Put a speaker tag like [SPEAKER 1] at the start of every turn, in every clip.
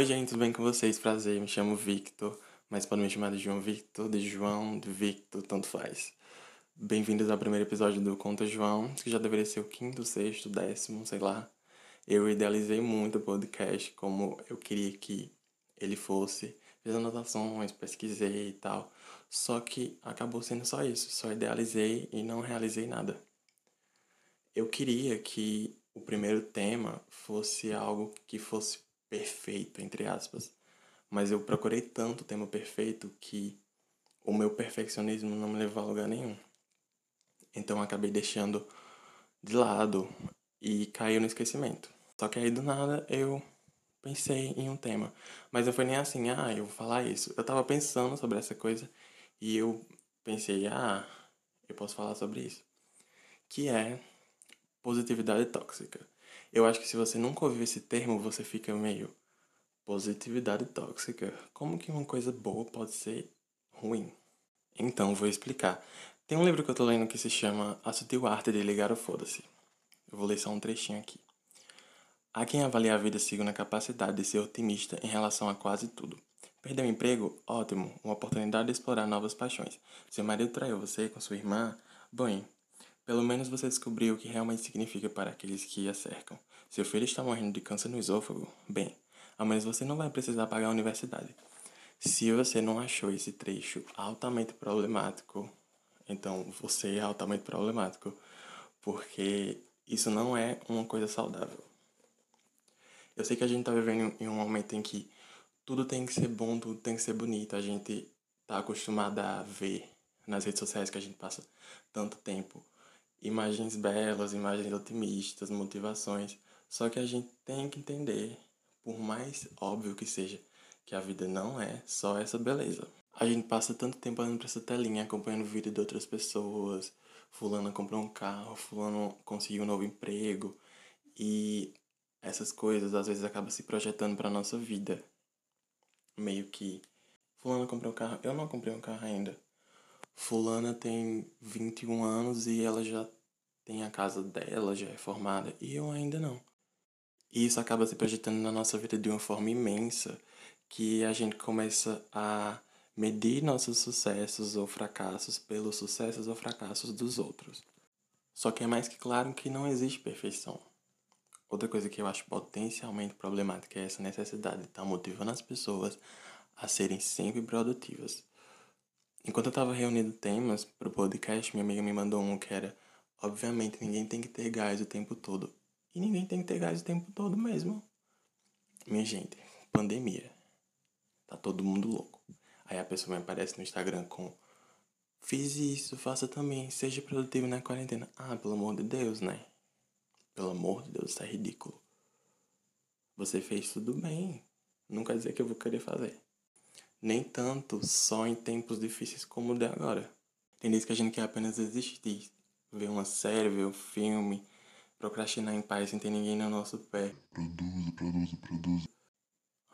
[SPEAKER 1] Oi, gente, tudo bem com vocês? Prazer, me chamo Victor, mas podem me chamar de João Victor, de João, de Victor, tanto faz. Bem-vindos ao primeiro episódio do Conta João, que já deveria ser o quinto, sexto, décimo, sei lá. Eu idealizei muito o podcast como eu queria que ele fosse. Fiz anotações, pesquisei e tal. Só que acabou sendo só isso. Só idealizei e não realizei nada. Eu queria que o primeiro tema fosse algo que fosse perfeito, entre aspas. Mas eu procurei tanto o tema perfeito que o meu perfeccionismo não me levou a lugar nenhum. Então acabei deixando de lado e caiu no esquecimento. Só que aí do nada eu pensei em um tema. Mas não foi nem assim, ah, eu vou falar isso. Eu tava pensando sobre essa coisa e eu pensei, ah, eu posso falar sobre isso. Que é positividade tóxica. Eu acho que se você nunca ouviu esse termo, você fica meio positividade tóxica. Como que uma coisa boa pode ser ruim? Então, vou explicar. Tem um livro que eu tô lendo que se chama A Sutil Arte de Ligar o Foda-se. Eu vou ler só um trechinho aqui. Há quem avalie a vida segundo a capacidade de ser otimista em relação a quase tudo. Perdeu o emprego? Ótimo, uma oportunidade de explorar novas paixões. Seu marido traiu você com sua irmã? Bem, pelo menos você descobriu o que realmente significa para aqueles que a cercam. Seu filho está morrendo de câncer no esôfago? Bem, ao menos você não vai precisar pagar a universidade. Se você não achou esse trecho altamente problemático, então você é altamente problemático, porque isso não é uma coisa saudável. Eu sei que a gente tá vivendo em um momento em que tudo tem que ser bom, tudo tem que ser bonito. A gente tá acostumado a ver nas redes sociais que a gente passa tanto tempo imagens belas, imagens otimistas, motivações. Só que a gente tem que entender, por mais óbvio que seja, que a vida não é só essa beleza. A gente passa tanto tempo olhando para essa telinha, acompanhando o vídeo de outras pessoas. Fulano comprou um carro, fulano conseguiu um novo emprego. E essas coisas às vezes acabam se projetando para nossa vida. Meio que fulano comprou um carro, eu não comprei um carro ainda. Fulana tem 21 anos e ela já tem a casa dela, já é formada, e eu ainda não. E isso acaba se projetando na nossa vida de uma forma imensa, que a gente começa a medir nossos sucessos ou fracassos pelos sucessos ou fracassos dos outros. Só que é mais que claro que não existe perfeição. Outra coisa que eu acho potencialmente problemática é essa necessidade de estar motivando as pessoas a serem sempre produtivas. Enquanto eu estava reunindo temas para o podcast, minha amiga me mandou um que era: obviamente, ninguém tem que ter gás o tempo todo. E ninguém tem que ter gás o tempo todo mesmo. Minha gente, pandemia. Tá todo mundo louco. Aí a pessoa me aparece no Instagram com: Fiz isso, faça também, seja produtivo na quarentena. Ah, pelo amor de Deus, né? Pelo amor de Deus, isso é ridículo. Você fez tudo bem. Quer dizer que eu vou querer fazer. Nem tanto só em tempos difíceis como o de agora. Tem vezes que a gente quer apenas existir. Ver uma série, ver um filme, procrastinar em paz sem ter ninguém no nosso pé.
[SPEAKER 2] Produzo, produzo, produzo.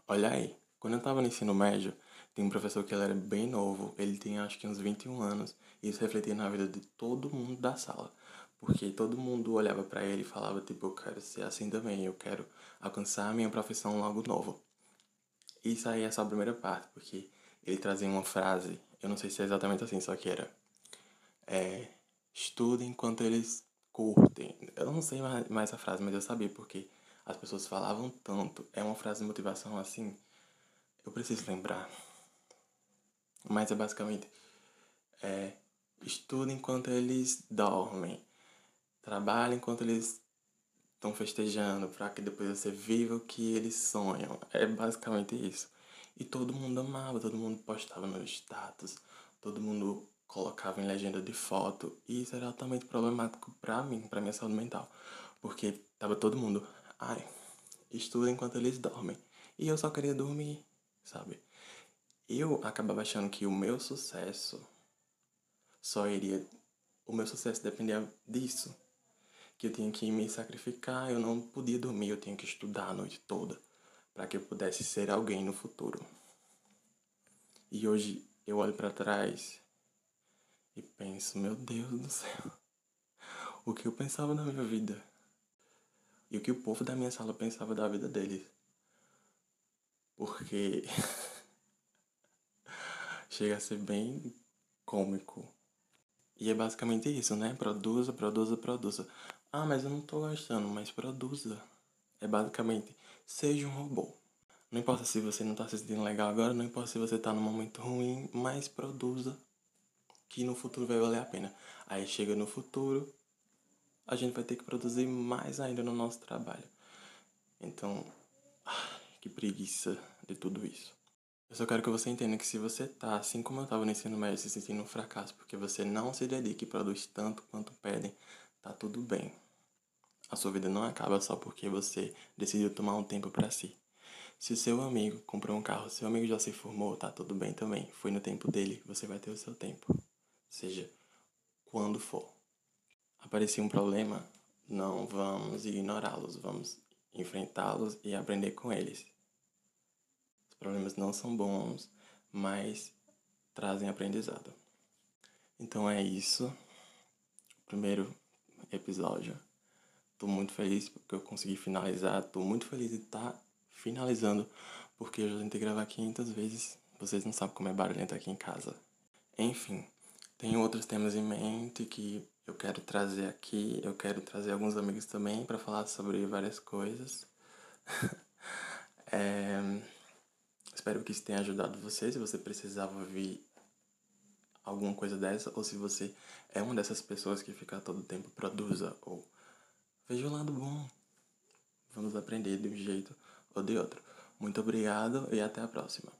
[SPEAKER 1] Olha aí, quando eu tava no ensino médio, tem um professor que ele era bem novo, ele tinha acho que uns 21 anos, e isso refletia na vida de todo mundo da sala. Porque todo mundo olhava para ele e falava, tipo, eu quero ser assim também, eu quero alcançar a minha profissão logo novo. Isso aí é só a primeira parte, porque ele trazia uma frase, eu não sei se é exatamente assim, só que era é, enquanto eles curtem. Eu não sei mais, a frase, mas eu sabia porque as pessoas falavam tanto. É uma frase de motivação assim, eu preciso lembrar. Mas é basicamente é, enquanto eles dormem. Trabalha enquanto eles estão festejando, para que depois você viva o que eles sonham. É basicamente isso. E todo mundo amava, todo mundo postava no status, todo mundo colocava em legenda de foto. E isso era altamente problemático para mim, para minha saúde mental. Porque tava todo mundo, ai, estuda enquanto eles dormem. E eu só queria dormir, sabe? Eu acabava achando que o meu sucesso só iria. O meu sucesso dependia disso que eu tinha que me sacrificar, eu não podia dormir, eu tinha que estudar a noite toda para que eu pudesse ser alguém no futuro. E hoje eu olho para trás e penso, meu Deus do céu, o que eu pensava na minha vida e o que o povo da minha sala pensava da vida deles. Porque chega a ser bem cômico. E é basicamente isso, né? Produza, produza, produza. Ah, mas eu não tô gostando, mas produza. É basicamente, seja um robô. Não importa se você não tá se sentindo legal agora, não importa se você tá num momento ruim, mas produza que no futuro vai valer a pena. Aí chega no futuro, a gente vai ter que produzir mais ainda no nosso trabalho. Então, que preguiça de tudo isso. Eu só quero que você entenda que se você tá, assim como eu tava no ensino médio, se sentindo um fracasso porque você não se dedica e produz tanto quanto pedem, tá tudo bem. A sua vida não acaba só porque você decidiu tomar um tempo para si. Se seu amigo comprou um carro, seu amigo já se formou, tá tudo bem também. Foi no tempo dele, você vai ter o seu tempo. Seja quando for. Aparecer um problema, não vamos ignorá-los, vamos enfrentá-los e aprender com eles. Problemas não são bons, mas trazem aprendizado. Então é isso. Primeiro episódio. Tô muito feliz porque eu consegui finalizar. Tô muito feliz de estar tá finalizando porque eu já tentei gravar 500 vezes. Vocês não sabem como é barulhento aqui em casa. Enfim, tenho outros temas em mente que eu quero trazer aqui. Eu quero trazer alguns amigos também para falar sobre várias coisas. é, espero que isso tenha ajudado você. Se você precisava ouvir alguma coisa dessa, ou se você é uma dessas pessoas que fica todo tempo produza ou veja o lado bom. Vamos aprender de um jeito ou de outro. Muito obrigado e até a próxima.